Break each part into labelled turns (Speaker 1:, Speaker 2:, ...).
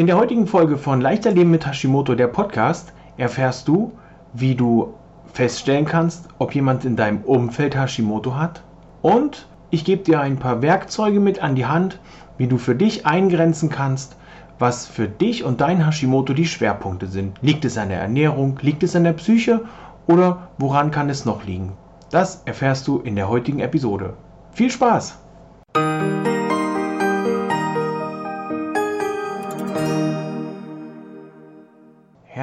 Speaker 1: In der heutigen Folge von Leichter Leben mit Hashimoto, der Podcast, erfährst du, wie du feststellen kannst, ob jemand in deinem Umfeld Hashimoto hat. Und ich gebe dir ein paar Werkzeuge mit an die Hand, wie du für dich eingrenzen kannst, was für dich und dein Hashimoto die Schwerpunkte sind. Liegt es an der Ernährung, liegt es an der Psyche oder woran kann es noch liegen? Das erfährst du in der heutigen Episode. Viel Spaß!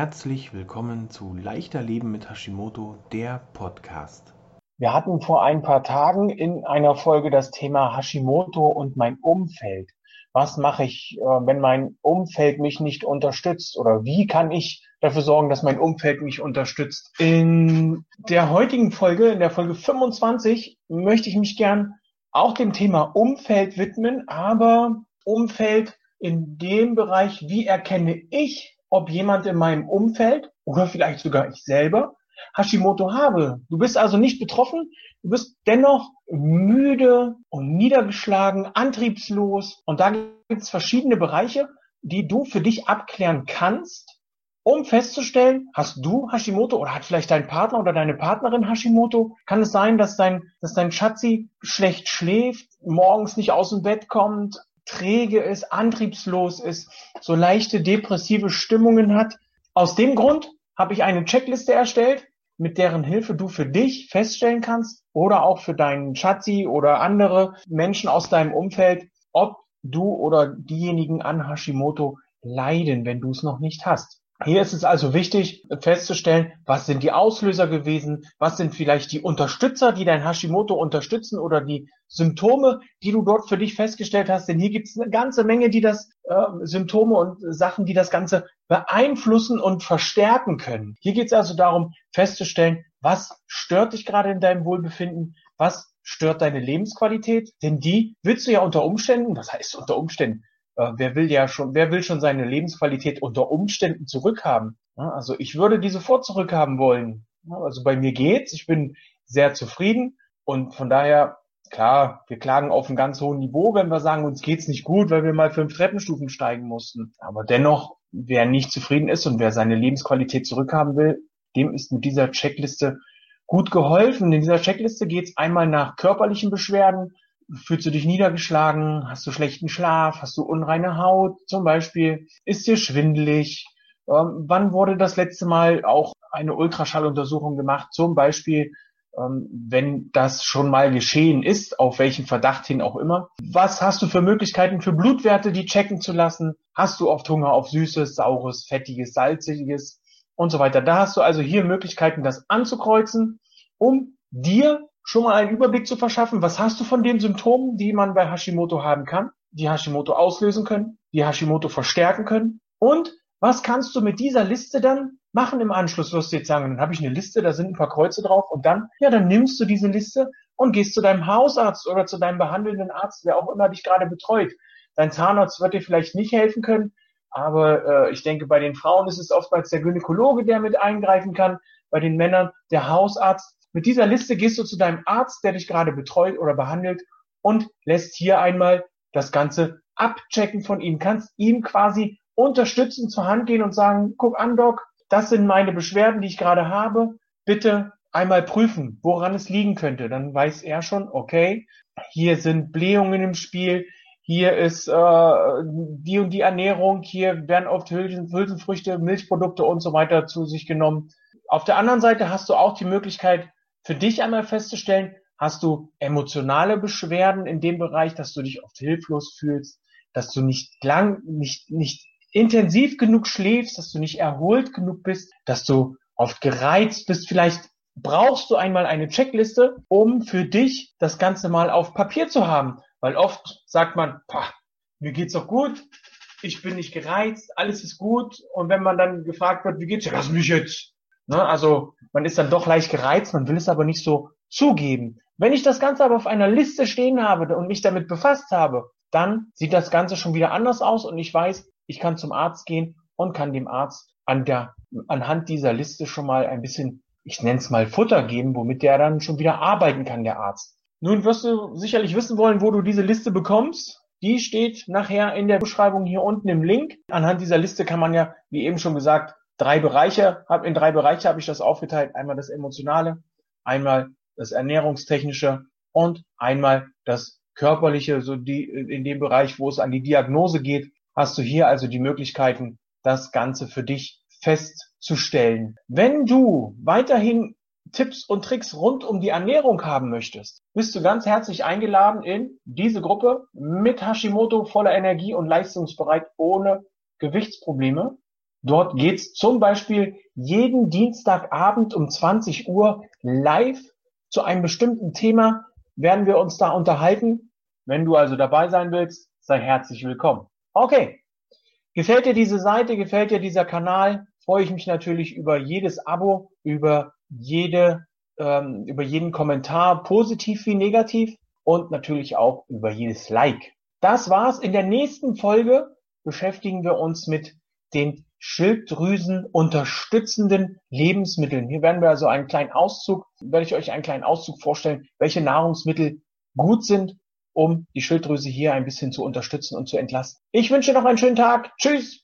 Speaker 1: Herzlich willkommen zu Leichter Leben mit Hashimoto, der Podcast.
Speaker 2: Wir hatten vor ein paar Tagen in einer Folge das Thema Hashimoto und mein Umfeld. Was mache ich, äh, wenn mein Umfeld mich nicht unterstützt? Oder wie kann ich dafür sorgen, dass mein Umfeld mich unterstützt? In der heutigen Folge, in der Folge 25, möchte ich mich gern auch dem Thema Umfeld widmen, aber Umfeld in dem Bereich, wie erkenne ich ob jemand in meinem Umfeld oder vielleicht sogar ich selber Hashimoto habe. Du bist also nicht betroffen, du bist dennoch müde und niedergeschlagen, antriebslos. Und da gibt es verschiedene Bereiche, die du für dich abklären kannst, um festzustellen, hast du Hashimoto oder hat vielleicht dein Partner oder deine Partnerin Hashimoto? Kann es sein, dass dein, dass dein Schatzi schlecht schläft, morgens nicht aus dem Bett kommt, träge ist, antriebslos ist, so leichte depressive Stimmungen hat. Aus dem Grund habe ich eine Checkliste erstellt, mit deren Hilfe du für dich feststellen kannst oder auch für deinen Schatzi oder andere Menschen aus deinem Umfeld, ob du oder diejenigen an Hashimoto leiden, wenn du es noch nicht hast. Hier ist es also wichtig festzustellen, was sind die Auslöser gewesen, was sind vielleicht die Unterstützer, die dein Hashimoto unterstützen oder die Symptome, die du dort für dich festgestellt hast. Denn hier gibt es eine ganze Menge, die das äh, Symptome und Sachen, die das Ganze beeinflussen und verstärken können. Hier geht es also darum, festzustellen, was stört dich gerade in deinem Wohlbefinden, was stört deine Lebensqualität, denn die willst du ja unter Umständen, das heißt unter Umständen, äh, wer will ja schon, wer will schon seine Lebensqualität unter Umständen zurückhaben? Ja, also ich würde die sofort zurückhaben wollen. Ja, also bei mir geht's, ich bin sehr zufrieden und von daher klar, wir klagen auf einem ganz hohen Niveau, wenn wir sagen, uns geht's nicht gut, weil wir mal fünf Treppenstufen steigen mussten. Aber dennoch, wer nicht zufrieden ist und wer seine Lebensqualität zurückhaben will, dem ist mit dieser Checkliste gut geholfen. In dieser Checkliste geht's einmal nach körperlichen Beschwerden, Fühlst du dich niedergeschlagen? Hast du schlechten Schlaf? Hast du unreine Haut zum Beispiel? Ist dir schwindelig? Ähm, wann wurde das letzte Mal auch eine Ultraschalluntersuchung gemacht? Zum Beispiel, ähm, wenn das schon mal geschehen ist, auf welchen Verdacht hin auch immer. Was hast du für Möglichkeiten für Blutwerte, die checken zu lassen? Hast du oft Hunger auf Süßes, Saures, Fettiges, Salziges und so weiter? Da hast du also hier Möglichkeiten, das anzukreuzen, um dir schon mal einen Überblick zu verschaffen, was hast du von den Symptomen, die man bei Hashimoto haben kann, die Hashimoto auslösen können, die Hashimoto verstärken können und was kannst du mit dieser Liste dann machen im Anschluss? Wirst du jetzt sagen, dann habe ich eine Liste, da sind ein paar Kreuze drauf und dann, ja, dann nimmst du diese Liste und gehst zu deinem Hausarzt oder zu deinem behandelnden Arzt, wer auch immer dich gerade betreut. Dein Zahnarzt wird dir vielleicht nicht helfen können, aber äh, ich denke, bei den Frauen ist es oftmals der Gynäkologe, der mit eingreifen kann, bei den Männern der Hausarzt mit dieser Liste gehst du zu deinem Arzt, der dich gerade betreut oder behandelt und lässt hier einmal das Ganze abchecken von ihm. Kannst ihm quasi unterstützend zur Hand gehen und sagen, guck an, Doc, das sind meine Beschwerden, die ich gerade habe. Bitte einmal prüfen, woran es liegen könnte. Dann weiß er schon, okay, hier sind Blähungen im Spiel, hier ist äh, die und die Ernährung, hier werden oft Hülsen, Hülsenfrüchte, Milchprodukte und so weiter zu sich genommen. Auf der anderen Seite hast du auch die Möglichkeit, für dich einmal festzustellen, hast du emotionale Beschwerden in dem Bereich, dass du dich oft hilflos fühlst, dass du nicht lang, nicht, nicht intensiv genug schläfst, dass du nicht erholt genug bist, dass du oft gereizt bist. Vielleicht brauchst du einmal eine Checkliste, um für dich das Ganze mal auf Papier zu haben. Weil oft sagt man, mir geht's doch gut, ich bin nicht gereizt, alles ist gut. Und wenn man dann gefragt wird, wie geht's dir, lass mich jetzt. Ne? Also man ist dann doch leicht gereizt, man will es aber nicht so zugeben. Wenn ich das Ganze aber auf einer Liste stehen habe und mich damit befasst habe, dann sieht das Ganze schon wieder anders aus und ich weiß, ich kann zum Arzt gehen und kann dem Arzt an der, anhand dieser Liste schon mal ein bisschen, ich nenne es mal Futter geben, womit der dann schon wieder arbeiten kann, der Arzt. Nun wirst du sicherlich wissen wollen, wo du diese Liste bekommst. Die steht nachher in der Beschreibung hier unten im Link. Anhand dieser Liste kann man ja, wie eben schon gesagt, drei Bereiche, in drei Bereiche habe ich das aufgeteilt. Einmal das Emotionale, einmal das Ernährungstechnische und einmal das Körperliche, so die, in dem Bereich, wo es an die Diagnose geht, hast du hier also die Möglichkeiten, das Ganze für dich festzustellen. Wenn du weiterhin Tipps und Tricks rund um die Ernährung haben möchtest, bist du ganz herzlich eingeladen in diese Gruppe mit Hashimoto voller Energie und leistungsbereit ohne Gewichtsprobleme. Dort geht's zum Beispiel jeden Dienstagabend um 20 Uhr live zu einem bestimmten Thema werden wir uns da unterhalten. Wenn du also dabei sein willst, sei herzlich willkommen. Okay. Gefällt dir diese Seite, gefällt dir dieser Kanal, freue ich mich natürlich über jedes Abo, über jede, ähm, über jeden Kommentar, positiv wie negativ und natürlich auch über jedes Like. Das war's. In der nächsten Folge beschäftigen wir uns mit den Schilddrüsen unterstützenden Lebensmitteln. Hier werden wir also einen kleinen Auszug, werde ich euch einen kleinen Auszug vorstellen, welche Nahrungsmittel gut sind, um die Schilddrüse hier ein bisschen zu unterstützen und zu entlasten. Ich wünsche noch einen schönen Tag. Tschüss!